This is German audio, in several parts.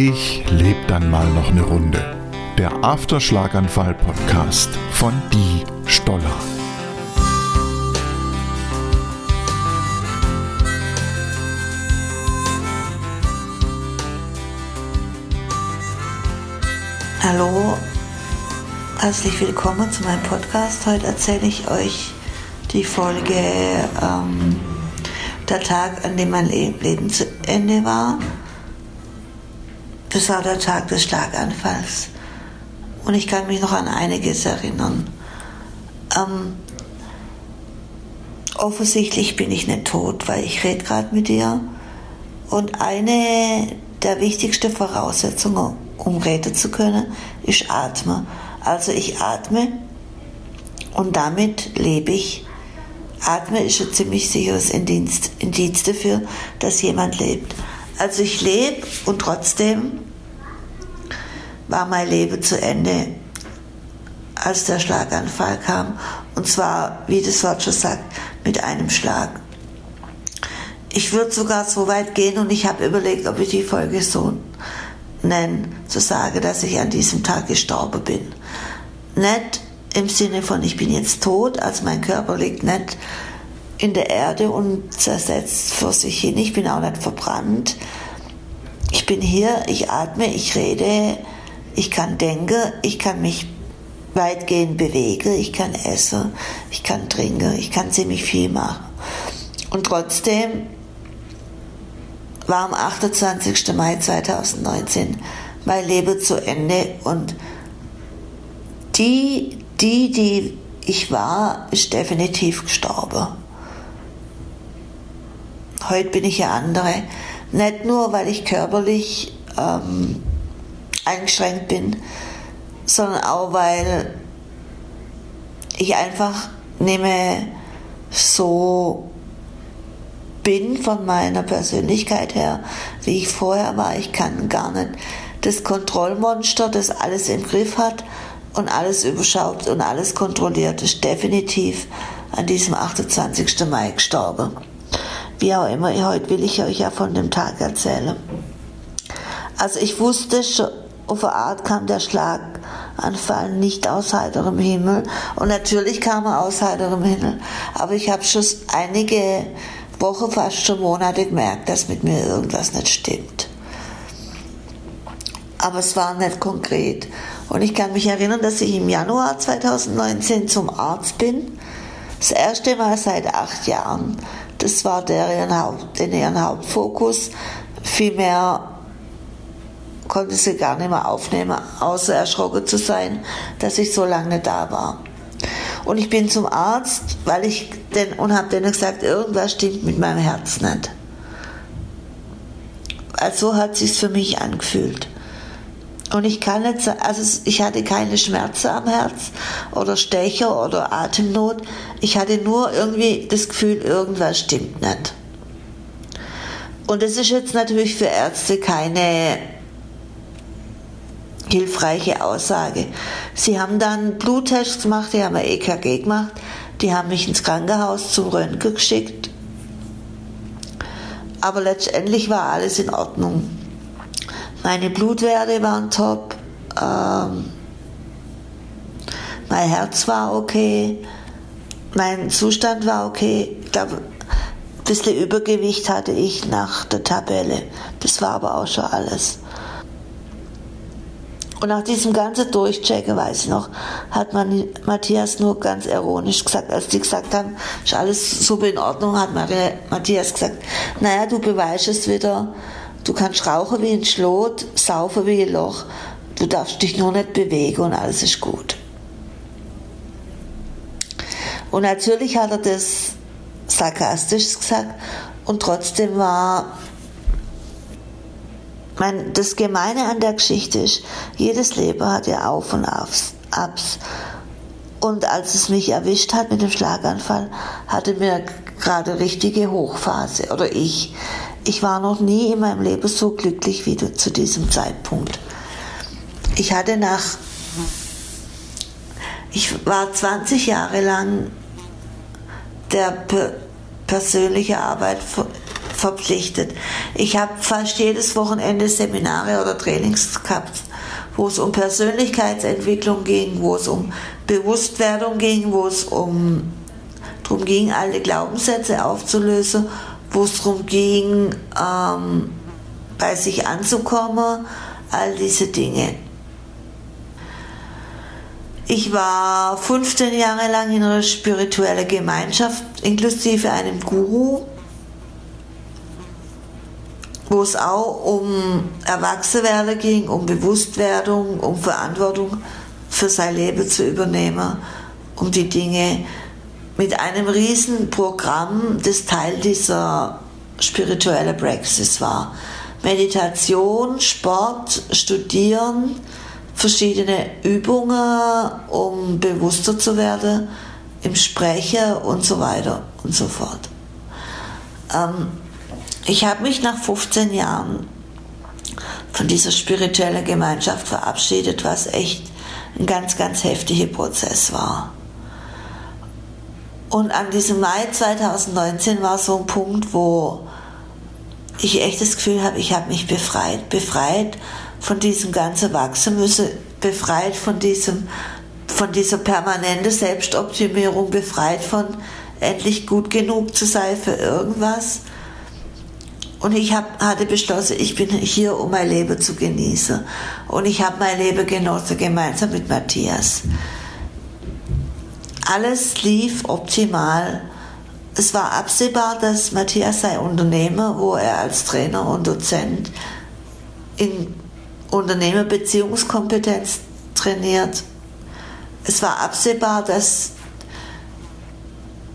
Ich lebe dann mal noch eine Runde. Der Afterschlaganfall-Podcast von Die Stoller. Hallo, herzlich willkommen zu meinem Podcast. Heute erzähle ich euch die Folge ähm, Der Tag, an dem mein Leben zu Ende war. Das war der Tag des Schlaganfalls. Und ich kann mich noch an einiges erinnern. Ähm, offensichtlich bin ich nicht tot, weil ich rede gerade mit dir. Und eine der wichtigsten Voraussetzungen, um reden zu können, ist Atmen. Also ich atme und damit lebe ich. Atmen ist ein ziemlich sicheres Indiz, Indiz dafür, dass jemand lebt. Also ich lebe und trotzdem war mein Leben zu Ende, als der Schlaganfall kam. Und zwar, wie das Wort schon sagt, mit einem Schlag. Ich würde sogar so weit gehen und ich habe überlegt, ob ich die Folge so nenne, zu sagen, dass ich an diesem Tag gestorben bin. Nicht im Sinne von, ich bin jetzt tot, also mein Körper liegt nicht in der Erde und zersetzt vor sich hin. Ich bin auch nicht verbrannt. Ich bin hier, ich atme, ich rede, ich kann denken, ich kann mich weitgehend bewegen, ich kann essen, ich kann trinken, ich kann ziemlich viel machen. Und trotzdem war am 28. Mai 2019 mein Leben zu Ende und die, die, die ich war, ist definitiv gestorben. Heute bin ich eine andere. Nicht nur, weil ich körperlich ähm, eingeschränkt bin, sondern auch, weil ich einfach mehr so bin von meiner Persönlichkeit her, wie ich vorher war. Ich kann gar nicht das Kontrollmonster, das alles im Griff hat und alles überschaut und alles kontrolliert, ist definitiv an diesem 28. Mai gestorben. Wie auch immer, heute will ich euch ja von dem Tag erzählen. Also ich wusste schon, auf eine Art kam der Schlaganfall nicht aus heiterem Himmel. Und natürlich kam er aus heiterem Himmel. Aber ich habe schon einige Wochen, fast schon Monate gemerkt, dass mit mir irgendwas nicht stimmt. Aber es war nicht konkret. Und ich kann mich erinnern, dass ich im Januar 2019 zum Arzt bin. Das erste Mal seit acht Jahren. Das war deren, Haupt, deren Hauptfokus. Vielmehr konnte sie gar nicht mehr aufnehmen, außer erschrocken zu sein, dass ich so lange da war. Und ich bin zum Arzt, weil ich den, und habe denen gesagt, irgendwas stimmt mit meinem Herz nicht. Also so hat sich's für mich angefühlt. Und ich kann sagen, also ich hatte keine Schmerzen am Herz oder Stecher oder Atemnot. Ich hatte nur irgendwie das Gefühl, irgendwas stimmt nicht. Und das ist jetzt natürlich für Ärzte keine hilfreiche Aussage. Sie haben dann Bluttests gemacht, die haben ein EKG gemacht, die haben mich ins Krankenhaus zum Röntgen geschickt. Aber letztendlich war alles in Ordnung. Meine Blutwerte waren top. Ähm, mein Herz war okay. Mein Zustand war okay. Ich glaube, ein bisschen Übergewicht hatte ich nach der Tabelle. Das war aber auch schon alles. Und nach diesem ganzen Durchchecken, weiß ich noch, hat man Matthias nur ganz ironisch gesagt, als die gesagt haben, ist alles super in Ordnung, hat Matthias gesagt, naja, du beweist es wieder, Du kannst rauchen wie ein Schlot, saufen wie ein Loch. Du darfst dich nur nicht bewegen und alles ist gut. Und natürlich hat er das sarkastisch gesagt und trotzdem war mein, das Gemeine an der Geschichte ist, jedes Leben hat ja Auf und Abs. Und als es mich erwischt hat mit dem Schlaganfall, hatte mir gerade richtige Hochphase oder ich. Ich war noch nie in meinem Leben so glücklich wie zu diesem Zeitpunkt. Ich hatte nach, ich war 20 Jahre lang der per persönliche Arbeit verpflichtet. Ich habe fast jedes Wochenende Seminare oder Trainings gehabt, wo es um Persönlichkeitsentwicklung ging, wo es um Bewusstwerdung ging, wo es um darum ging, alle Glaubenssätze aufzulösen, wo es darum ging, ähm, bei sich anzukommen, all diese Dinge. Ich war 15 Jahre lang in einer spirituellen Gemeinschaft, inklusive einem Guru, wo es auch um Erwachsenwerden ging, um Bewusstwerdung, um Verantwortung für sein Leben zu übernehmen, um die Dinge mit einem riesen Programm, das Teil dieser spirituellen Praxis war. Meditation, Sport, Studieren, verschiedene Übungen, um bewusster zu werden im Sprechen und so weiter und so fort. Ähm, ich habe mich nach 15 Jahren von dieser spirituellen Gemeinschaft verabschiedet, was echt ein ganz, ganz heftiger Prozess war. Und an diesem Mai 2019 war so ein Punkt, wo ich echt das Gefühl habe, ich habe mich befreit, befreit von diesem ganzen Wachsen müssen, befreit von diesem, von dieser permanenten Selbstoptimierung, befreit von endlich gut genug zu sein für irgendwas. Und ich hab, hatte beschlossen, ich bin hier, um mein Leben zu genießen. Und ich habe mein Leben genossen gemeinsam mit Matthias. Alles lief optimal. Es war absehbar, dass Matthias sei Unternehmer, wo er als Trainer und Dozent in Unternehmerbeziehungskompetenz trainiert. Es war absehbar, dass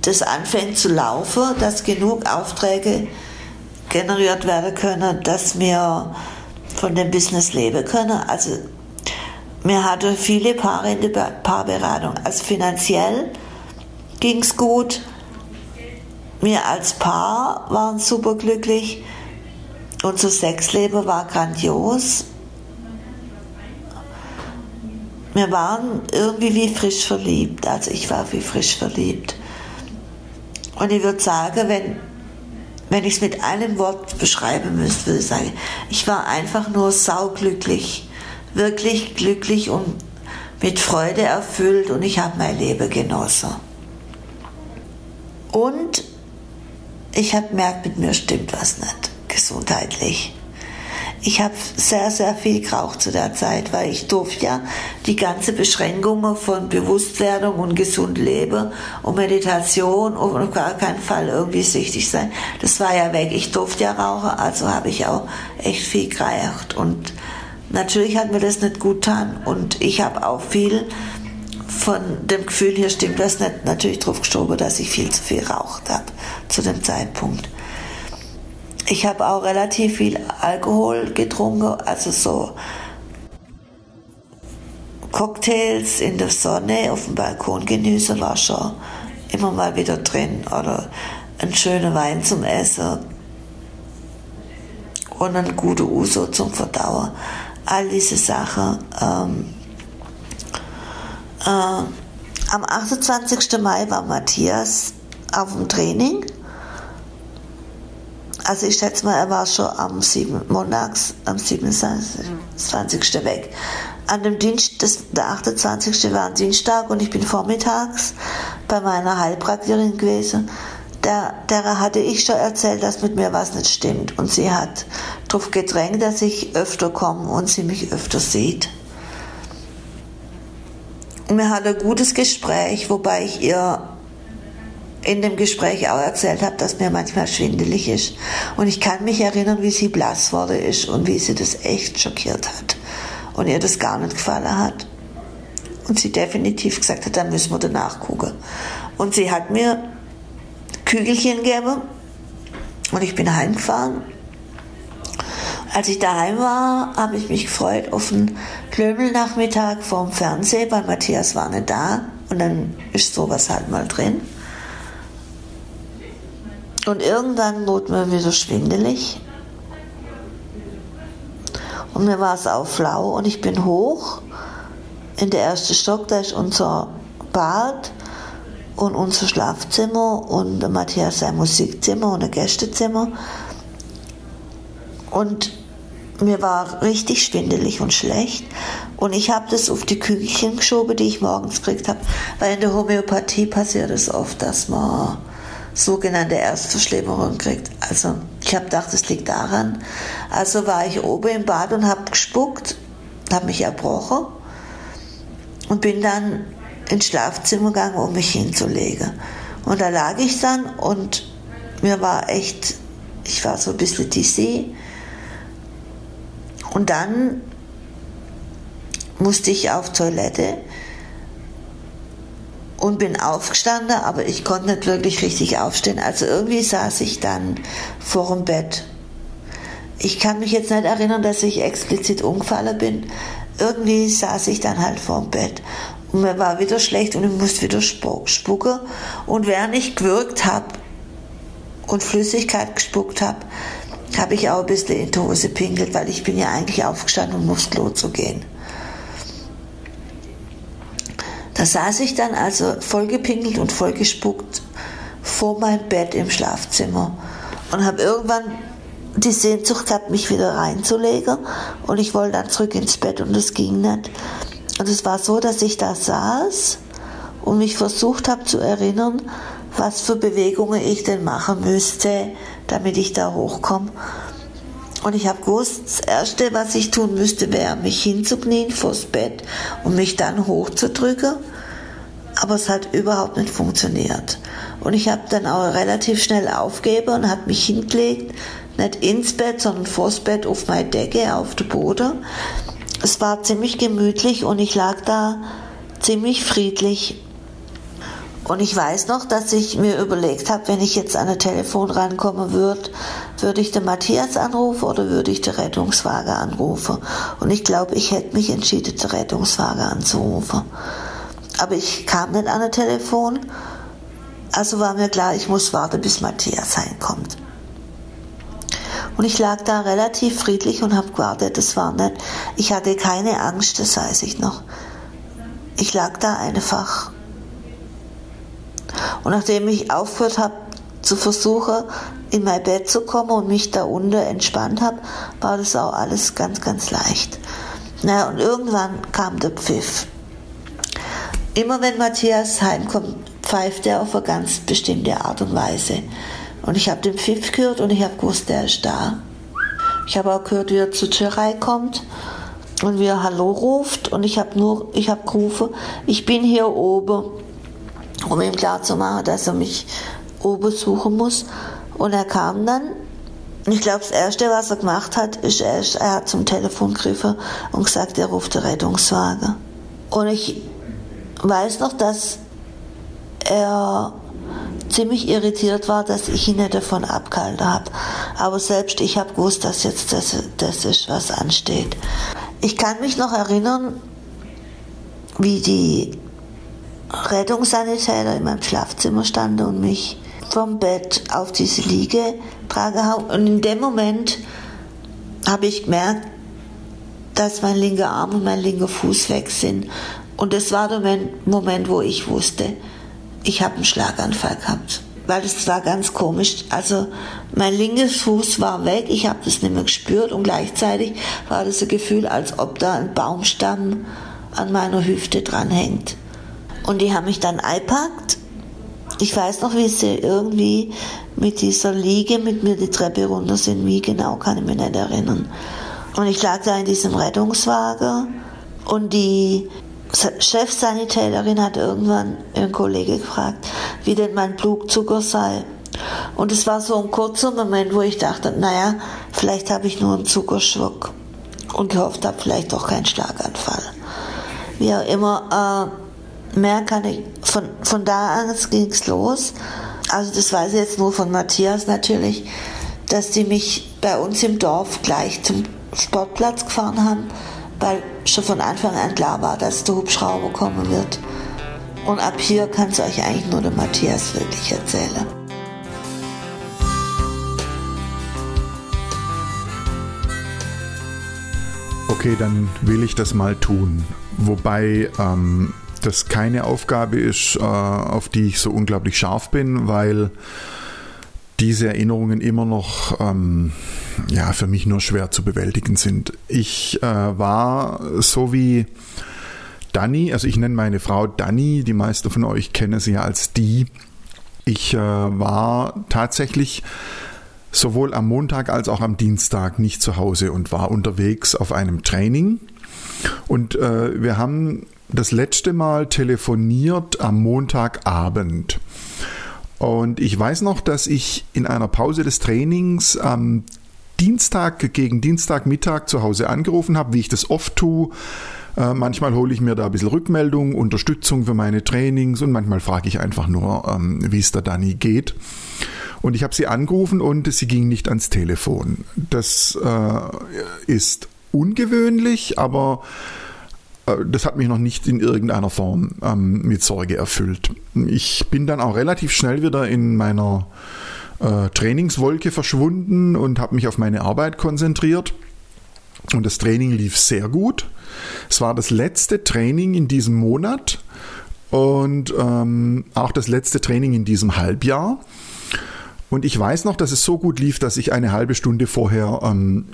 das anfängt zu laufen, dass genug Aufträge generiert werden können, dass wir von dem Business leben können. Also wir hatten viele Paare in der Paarberatung. Also finanziell ging es gut. Wir als Paar waren super glücklich. Unser Sexleben war grandios wir waren irgendwie wie frisch verliebt. Also ich war wie frisch verliebt. Und ich würde sagen, wenn, wenn ich es mit einem Wort beschreiben müsste, würde ich sagen, ich war einfach nur sauglücklich. Wirklich glücklich und mit Freude erfüllt und ich habe mein Leben genossen. Und ich habe gemerkt, mit mir stimmt was nicht, gesundheitlich. Ich habe sehr, sehr viel geraucht zu der Zeit, weil ich durfte ja die ganze Beschränkungen von Bewusstwerdung und gesund Leben und Meditation und auf gar keinen Fall irgendwie süchtig sein. Das war ja weg. Ich durfte ja rauchen, also habe ich auch echt viel geraucht. Und natürlich hat mir das nicht gut getan und ich habe auch viel von dem Gefühl, hier stimmt was nicht, natürlich drauf gestorben, dass ich viel zu viel raucht habe zu dem Zeitpunkt. Ich habe auch relativ viel Alkohol getrunken, also so Cocktails in der Sonne auf dem Balkon genießen war schon immer mal wieder drin oder ein schöner Wein zum Essen und ein guter Uso zum Verdauen. All diese Sachen. Ähm, äh, am 28. Mai war Matthias auf dem Training also ich schätze mal, er war schon am 7. montags, am 27. weg. An dem Dienst, das, der 28. war ein Dienstag und ich bin vormittags bei meiner Heilpraktikerin gewesen. Der, der hatte ich schon erzählt, dass mit mir was nicht stimmt. Und sie hat darauf gedrängt, dass ich öfter komme und sie mich öfter sieht. Und wir hatten ein gutes Gespräch, wobei ich ihr in dem Gespräch auch erzählt habe, dass mir manchmal schwindelig ist. Und ich kann mich erinnern, wie sie blass wurde ist und wie sie das echt schockiert hat. Und ihr das gar nicht gefallen hat. Und sie definitiv gesagt hat, da müssen wir danach gucken. Und sie hat mir Kügelchen gegeben und ich bin heimgefahren. Als ich daheim war, habe ich mich gefreut auf einen Klömelnachmittag vorm Fernsehen, weil Matthias war nicht da. Und dann ist sowas halt mal drin. Und irgendwann wurde mir wieder schwindelig. Und mir war es auch flau und ich bin hoch in der ersten Stock, da ist unser Bad. und unser Schlafzimmer und der Matthias sein Musikzimmer und ein Gästezimmer. Und mir war richtig schwindelig und schlecht. Und ich habe das auf die Kügelchen geschoben, die ich morgens gekriegt habe. Weil in der Homöopathie passiert es oft, dass man sogenannte Erstverschlimmerung kriegt. Also ich habe gedacht, es liegt daran. Also war ich oben im Bad und habe gespuckt, habe mich erbrochen und bin dann ins Schlafzimmer gegangen, um mich hinzulegen. Und da lag ich dann und mir war echt, ich war so ein bisschen dizzy. Und dann musste ich auf Toilette und bin aufgestanden, aber ich konnte nicht wirklich richtig aufstehen. Also irgendwie saß ich dann vor dem Bett. Ich kann mich jetzt nicht erinnern, dass ich explizit umgefallen bin. Irgendwie saß ich dann halt vor dem Bett. Und mir war wieder schlecht und ich musste wieder spucken. Und während ich gewürgt habe und Flüssigkeit gespuckt habe, habe ich auch ein bisschen in die Hose pinkelt, weil ich bin ja eigentlich aufgestanden, um aufs Klo gehen. Da saß ich dann also vollgepinkelt und vollgespuckt vor meinem Bett im Schlafzimmer und habe irgendwann die Sehnsucht gehabt, mich wieder reinzulegen und ich wollte dann zurück ins Bett und es ging nicht. Und es war so, dass ich da saß und mich versucht habe zu erinnern, was für Bewegungen ich denn machen müsste, damit ich da hochkomme. Und ich habe gewusst, das Erste, was ich tun müsste, wäre, mich hinzuknien vors Bett und mich dann hochzudrücken. Aber es hat überhaupt nicht funktioniert. Und ich habe dann auch relativ schnell aufgegeben und habe mich hingelegt, nicht ins Bett, sondern vors Bett auf meine Decke, auf den Boden. Es war ziemlich gemütlich und ich lag da ziemlich friedlich und ich weiß noch, dass ich mir überlegt habe, wenn ich jetzt an ein Telefon rankommen würde, würde ich den Matthias anrufen oder würde ich den Rettungswagen anrufen. Und ich glaube, ich hätte mich entschieden, den Rettungswagen anzurufen. Aber ich kam nicht an ein Telefon, also war mir klar, ich muss warten, bis Matthias heimkommt. Und ich lag da relativ friedlich und habe gewartet, das war nicht, ich hatte keine Angst, das weiß ich noch. Ich lag da einfach und nachdem ich aufgehört habe zu versuchen, in mein Bett zu kommen und mich da unten entspannt habe, war das auch alles ganz, ganz leicht. Naja, und irgendwann kam der Pfiff. Immer wenn Matthias heimkommt, pfeift er auf eine ganz bestimmte Art und Weise. Und ich habe den Pfiff gehört und ich habe gewusst, der ist da. Ich habe auch gehört, wie er zur Tür kommt und wie er Hallo ruft. Und ich habe nur, ich habe gerufen, ich bin hier oben um ihm klarzumachen, dass er mich oben suchen muss. Und er kam dann. Ich glaube, das Erste, was er gemacht hat, ist, er, er hat zum Telefon gegriffen und gesagt, er ruft den Rettungswagen. Und ich weiß noch, dass er ziemlich irritiert war, dass ich ihn nicht davon abgehalten habe. Aber selbst ich habe gewusst, dass jetzt das, das ist, was ansteht. Ich kann mich noch erinnern, wie die Rettungssanitäter in meinem Schlafzimmer standen und mich vom Bett auf diese Liege tragen haben. Und in dem Moment habe ich gemerkt, dass mein linker Arm und mein linker Fuß weg sind. Und das war der Moment, wo ich wusste, ich habe einen Schlaganfall gehabt. Weil das war ganz komisch. Also mein linkes Fuß war weg, ich habe das nicht mehr gespürt und gleichzeitig war das ein Gefühl, als ob da ein Baumstamm an meiner Hüfte dranhängt. Und die haben mich dann eingepackt. Ich weiß noch, wie sie irgendwie mit dieser Liege mit mir die Treppe runter sind. Wie genau kann ich mich nicht erinnern. Und ich lag da in diesem Rettungswagen und die Chefsanitäterin hat irgendwann einen Kollege gefragt, wie denn mein Blutzucker sei. Und es war so ein kurzer Moment, wo ich dachte, naja, vielleicht habe ich nur einen Zuckerschluck und gehofft habe, vielleicht doch keinen Schlaganfall. Wie auch immer, äh, mehr kann ich, von, von da an ging es los. Also das weiß ich jetzt nur von Matthias natürlich, dass die mich bei uns im Dorf gleich zum Sportplatz gefahren haben, weil schon von Anfang an klar war, dass der Hubschrauber kommen wird. Und ab hier kann es euch eigentlich nur der Matthias wirklich erzählen. Okay, dann will ich das mal tun. Wobei ähm, das keine Aufgabe ist, äh, auf die ich so unglaublich scharf bin, weil diese Erinnerungen immer noch ähm, ja, für mich nur schwer zu bewältigen sind. Ich äh, war so wie Dani, also ich nenne meine Frau Dani, die meisten von euch kennen sie ja als die. Ich äh, war tatsächlich sowohl am Montag als auch am Dienstag nicht zu Hause und war unterwegs auf einem Training. Und äh, wir haben das letzte Mal telefoniert am Montagabend. Und ich weiß noch, dass ich in einer Pause des Trainings am Dienstag gegen Dienstagmittag zu Hause angerufen habe, wie ich das oft tue. Äh, manchmal hole ich mir da ein bisschen Rückmeldung, Unterstützung für meine Trainings und manchmal frage ich einfach nur, ähm, wie es der Dani geht. Und ich habe sie angerufen und sie ging nicht ans Telefon. Das äh, ist ungewöhnlich, aber das hat mich noch nicht in irgendeiner Form ähm, mit Sorge erfüllt. Ich bin dann auch relativ schnell wieder in meiner äh, Trainingswolke verschwunden und habe mich auf meine Arbeit konzentriert. Und das Training lief sehr gut. Es war das letzte Training in diesem Monat und ähm, auch das letzte Training in diesem Halbjahr. Und ich weiß noch, dass es so gut lief, dass ich eine halbe Stunde vorher ähm,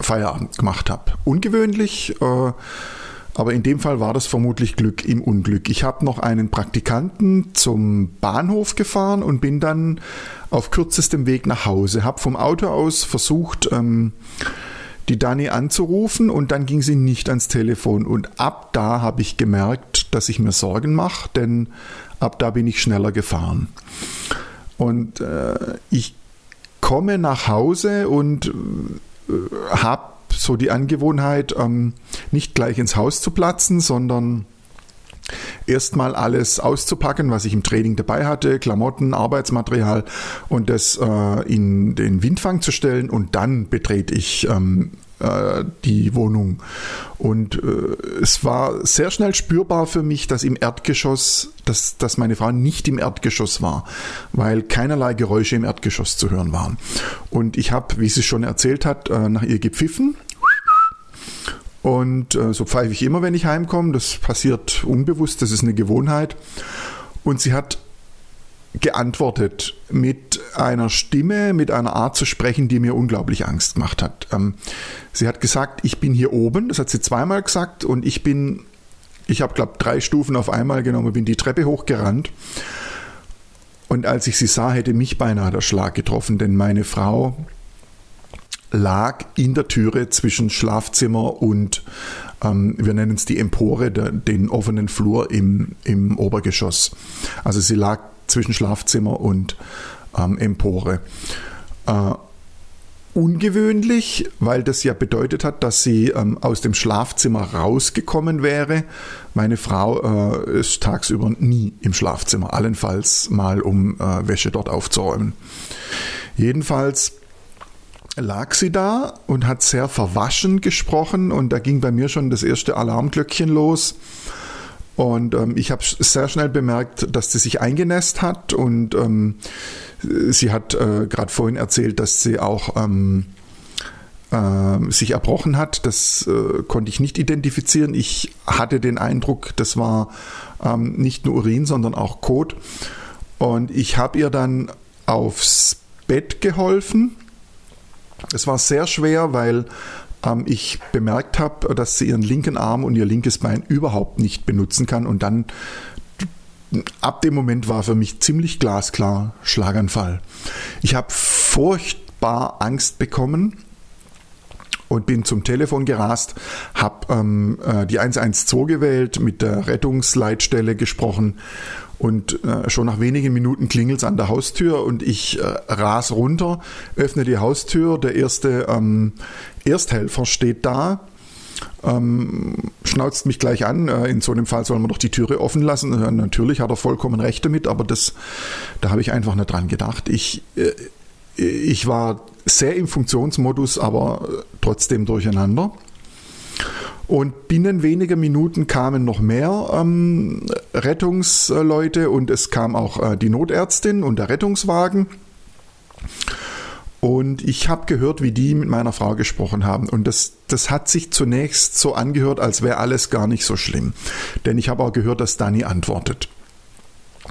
Feierabend gemacht habe. Ungewöhnlich, äh, aber in dem Fall war das vermutlich Glück im Unglück. Ich habe noch einen Praktikanten zum Bahnhof gefahren und bin dann auf kürzestem Weg nach Hause. Habe vom Auto aus versucht, ähm, die Dani anzurufen und dann ging sie nicht ans Telefon. Und ab da habe ich gemerkt, dass ich mir Sorgen mache, denn ab da bin ich schneller gefahren. Und äh, ich komme nach Hause und äh, habe so die Angewohnheit, ähm, nicht gleich ins Haus zu platzen, sondern erstmal alles auszupacken, was ich im Training dabei hatte, Klamotten, Arbeitsmaterial und das äh, in den Windfang zu stellen und dann betrete ich ähm, äh, die Wohnung. Und äh, es war sehr schnell spürbar für mich, dass im Erdgeschoss, dass, dass meine Frau nicht im Erdgeschoss war, weil keinerlei Geräusche im Erdgeschoss zu hören waren. Und ich habe, wie sie schon erzählt hat, äh, nach ihr gepfiffen. Und äh, so pfeife ich immer, wenn ich heimkomme. Das passiert unbewusst, das ist eine Gewohnheit. Und sie hat geantwortet mit einer Stimme, mit einer Art zu sprechen, die mir unglaublich Angst gemacht hat. Ähm, sie hat gesagt, ich bin hier oben, das hat sie zweimal gesagt und ich bin, ich habe glaube drei Stufen auf einmal genommen, bin die Treppe hochgerannt. Und als ich sie sah, hätte mich beinahe der Schlag getroffen, denn meine Frau lag in der Türe zwischen Schlafzimmer und ähm, wir nennen es die Empore, der, den offenen Flur im, im Obergeschoss. Also sie lag zwischen Schlafzimmer und ähm, Empore. Äh, ungewöhnlich, weil das ja bedeutet hat, dass sie ähm, aus dem Schlafzimmer rausgekommen wäre. Meine Frau äh, ist tagsüber nie im Schlafzimmer, allenfalls mal um äh, Wäsche dort aufzuräumen. Jedenfalls lag sie da und hat sehr verwaschen gesprochen und da ging bei mir schon das erste Alarmglöckchen los. Und ähm, ich habe sehr schnell bemerkt, dass sie sich eingenässt hat und ähm, sie hat äh, gerade vorhin erzählt, dass sie auch ähm, äh, sich erbrochen hat. Das äh, konnte ich nicht identifizieren. Ich hatte den Eindruck, das war ähm, nicht nur Urin, sondern auch Kot. Und ich habe ihr dann aufs Bett geholfen. Es war sehr schwer, weil ähm, ich bemerkt habe, dass sie ihren linken Arm und ihr linkes Bein überhaupt nicht benutzen kann und dann ab dem Moment war für mich ziemlich glasklar Schlaganfall. Ich habe furchtbar Angst bekommen und bin zum Telefon gerast, habe ähm, äh, die 112 gewählt, mit der Rettungsleitstelle gesprochen und äh, schon nach wenigen Minuten klingelt es an der Haustür und ich äh, ras runter, öffne die Haustür. Der erste ähm, Ersthelfer steht da, ähm, schnauzt mich gleich an. Äh, in so einem Fall soll man doch die Türe offen lassen. Äh, natürlich hat er vollkommen recht damit, aber das, da habe ich einfach nicht dran gedacht. Ich, äh, ich war sehr im Funktionsmodus, aber äh, trotzdem durcheinander. Und binnen weniger Minuten kamen noch mehr ähm, Rettungsleute und es kam auch äh, die Notärztin und der Rettungswagen. Und ich habe gehört, wie die mit meiner Frau gesprochen haben. Und das, das hat sich zunächst so angehört, als wäre alles gar nicht so schlimm. Denn ich habe auch gehört, dass Dani antwortet.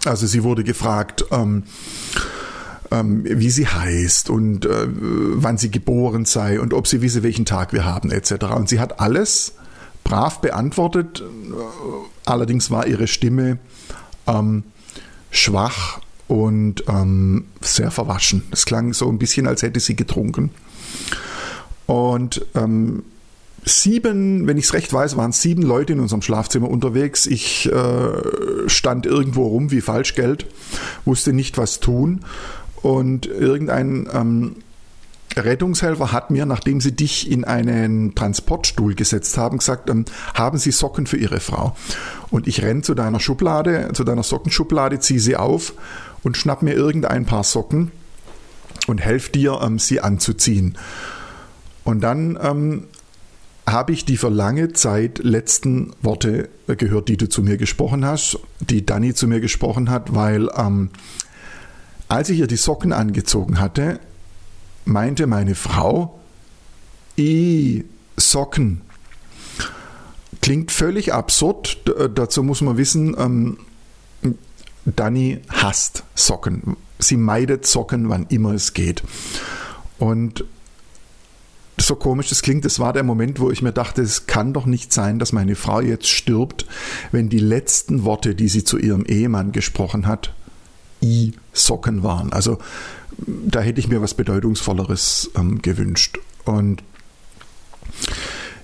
Also sie wurde gefragt, ähm, ähm, wie sie heißt und äh, wann sie geboren sei und ob sie wisse, welchen Tag wir haben etc. Und sie hat alles brav beantwortet. Allerdings war ihre Stimme ähm, schwach und ähm, sehr verwaschen. Es klang so ein bisschen, als hätte sie getrunken. Und ähm, sieben, wenn ich es recht weiß, waren sieben Leute in unserem Schlafzimmer unterwegs. Ich äh, stand irgendwo rum wie Falschgeld, wusste nicht, was tun. Und irgendein ähm, Rettungshelfer hat mir, nachdem sie dich in einen Transportstuhl gesetzt haben, gesagt, ähm, haben Sie Socken für Ihre Frau? Und ich renne zu deiner Schublade, zu deiner Sockenschublade, ziehe sie auf und schnapp mir irgendein paar Socken und helfe dir, ähm, sie anzuziehen. Und dann ähm, habe ich die für lange Zeit letzten Worte gehört, die du zu mir gesprochen hast, die Dani zu mir gesprochen hat, weil ähm, als ich ihr die Socken angezogen hatte, meinte meine Frau, i Socken. Klingt völlig absurd. D äh, dazu muss man wissen, ähm, Dani hasst Socken. Sie meidet Socken, wann immer es geht. Und so komisch das klingt, das war der Moment, wo ich mir dachte, es kann doch nicht sein, dass meine Frau jetzt stirbt, wenn die letzten Worte, die sie zu ihrem Ehemann gesprochen hat, Socken waren. Also da hätte ich mir was Bedeutungsvolleres ähm, gewünscht. Und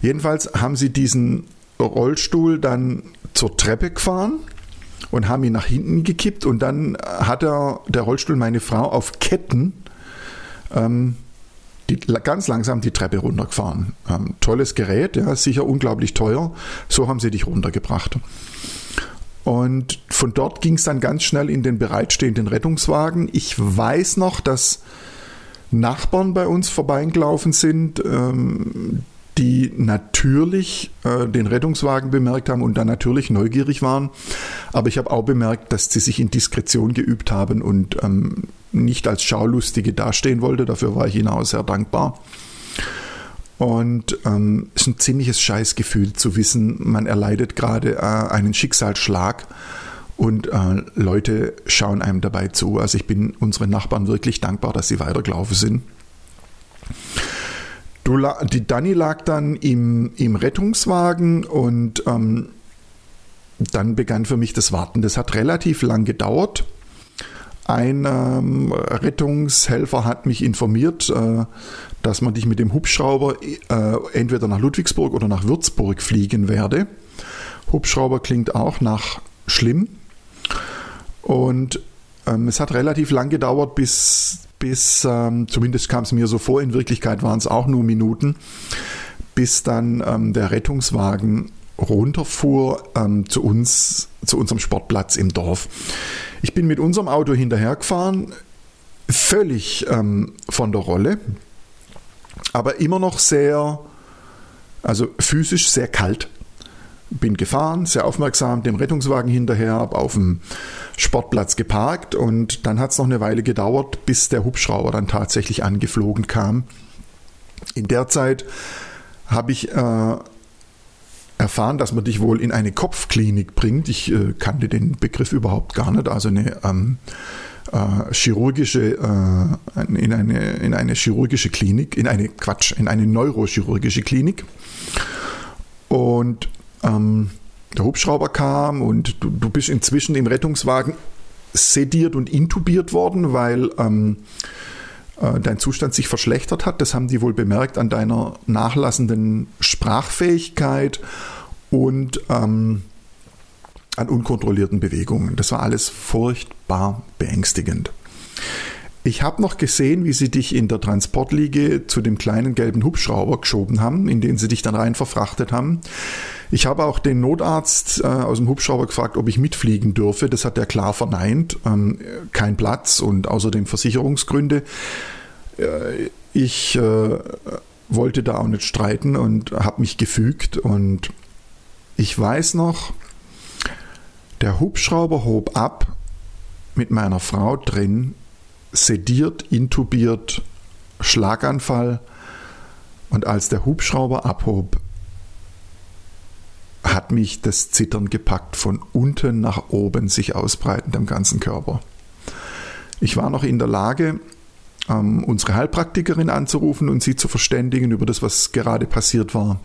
jedenfalls haben sie diesen Rollstuhl dann zur Treppe gefahren und haben ihn nach hinten gekippt und dann hat er, der Rollstuhl meine Frau auf Ketten ähm, die, ganz langsam die Treppe runtergefahren. Ähm, tolles Gerät, ja, sicher unglaublich teuer. So haben sie dich runtergebracht. Und von dort ging es dann ganz schnell in den bereitstehenden Rettungswagen. Ich weiß noch, dass Nachbarn bei uns vorbeigelaufen sind, ähm, die natürlich äh, den Rettungswagen bemerkt haben und dann natürlich neugierig waren. Aber ich habe auch bemerkt, dass sie sich in Diskretion geübt haben und ähm, nicht als Schaulustige dastehen wollte. Dafür war ich ihnen auch sehr dankbar. Und ähm, ist ein ziemliches Scheißgefühl zu wissen, man erleidet gerade äh, einen Schicksalsschlag und äh, Leute schauen einem dabei zu. Also ich bin unseren Nachbarn wirklich dankbar, dass sie weitergelaufen sind. Du, die Dani lag dann im, im Rettungswagen und ähm, dann begann für mich das Warten. Das hat relativ lang gedauert. Ein ähm, Rettungshelfer hat mich informiert, äh, dass man dich mit dem Hubschrauber äh, entweder nach Ludwigsburg oder nach Würzburg fliegen werde. Hubschrauber klingt auch nach schlimm. Und ähm, es hat relativ lang gedauert, bis, bis ähm, zumindest kam es mir so vor, in Wirklichkeit waren es auch nur Minuten, bis dann ähm, der Rettungswagen runterfuhr ähm, zu uns, zu unserem Sportplatz im Dorf. Ich bin mit unserem Auto hinterhergefahren, völlig ähm, von der Rolle aber immer noch sehr, also physisch sehr kalt. Bin gefahren, sehr aufmerksam, dem Rettungswagen hinterher, habe auf dem Sportplatz geparkt und dann hat es noch eine Weile gedauert, bis der Hubschrauber dann tatsächlich angeflogen kam. In der Zeit habe ich äh, erfahren, dass man dich wohl in eine Kopfklinik bringt. Ich äh, kannte den Begriff überhaupt gar nicht. Also eine ähm, äh, chirurgische, äh, in, eine, in eine chirurgische Klinik, in eine Quatsch, in eine neurochirurgische Klinik. Und ähm, der Hubschrauber kam und du, du bist inzwischen im Rettungswagen sediert und intubiert worden, weil ähm, äh, dein Zustand sich verschlechtert hat. Das haben die wohl bemerkt an deiner nachlassenden Sprachfähigkeit und ähm, an unkontrollierten Bewegungen. Das war alles furchtbar beängstigend. Ich habe noch gesehen, wie sie dich in der Transportliege zu dem kleinen gelben Hubschrauber geschoben haben, in den sie dich dann rein verfrachtet haben. Ich habe auch den Notarzt äh, aus dem Hubschrauber gefragt, ob ich mitfliegen dürfe. Das hat er klar verneint. Ähm, kein Platz und außerdem Versicherungsgründe. Äh, ich äh, wollte da auch nicht streiten und habe mich gefügt. Und ich weiß noch, der Hubschrauber hob ab mit meiner Frau drin, sediert, intubiert, Schlaganfall. Und als der Hubschrauber abhob, hat mich das Zittern gepackt, von unten nach oben sich ausbreitend am ganzen Körper. Ich war noch in der Lage, ähm, unsere Heilpraktikerin anzurufen und sie zu verständigen über das, was gerade passiert war.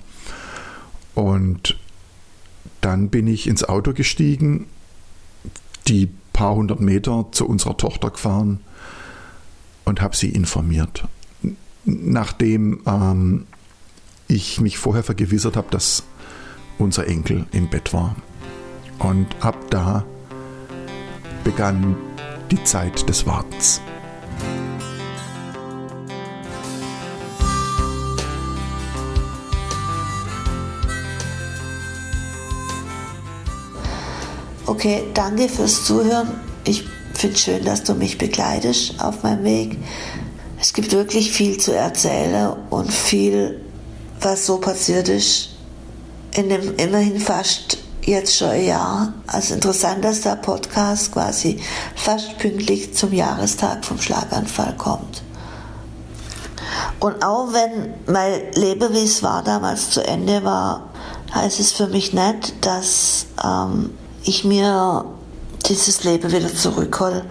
Und dann bin ich ins Auto gestiegen, die paar hundert Meter zu unserer Tochter gefahren und habe sie informiert. Nachdem ähm, ich mich vorher vergewissert habe, dass unser Enkel im Bett war. Und ab da begann die Zeit des Wartens. Okay, danke fürs Zuhören. Ich finde es schön, dass du mich begleitest auf meinem Weg. Es gibt wirklich viel zu erzählen und viel, was so passiert ist. In dem immerhin fast jetzt schon ein Jahr. Also interessant, dass der Podcast quasi fast pünktlich zum Jahrestag vom Schlaganfall kommt. Und auch wenn mein Leben, wie es war, damals zu Ende war, heißt es für mich nicht, dass ähm, ich mir dieses Leben wieder zurückhole.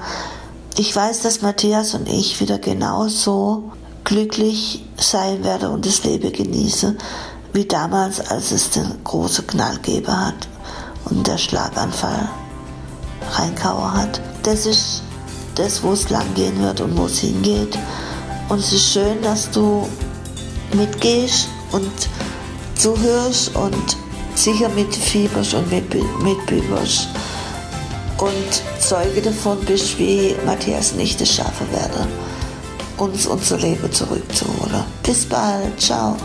Ich weiß, dass Matthias und ich wieder genauso glücklich sein werden und das Leben genießen, wie damals, als es den großen Knall gegeben hat und der Schlaganfall reinkauer hat. Das ist das, wo es lang gehen wird und wo es hingeht. Und es ist schön, dass du mitgehst und zuhörst und sicher mitfieberst und mitbüberst und Zeuge davon bist, wie Matthias nicht es schaffen werde, uns unser Leben zurückzuholen. Bis bald, ciao.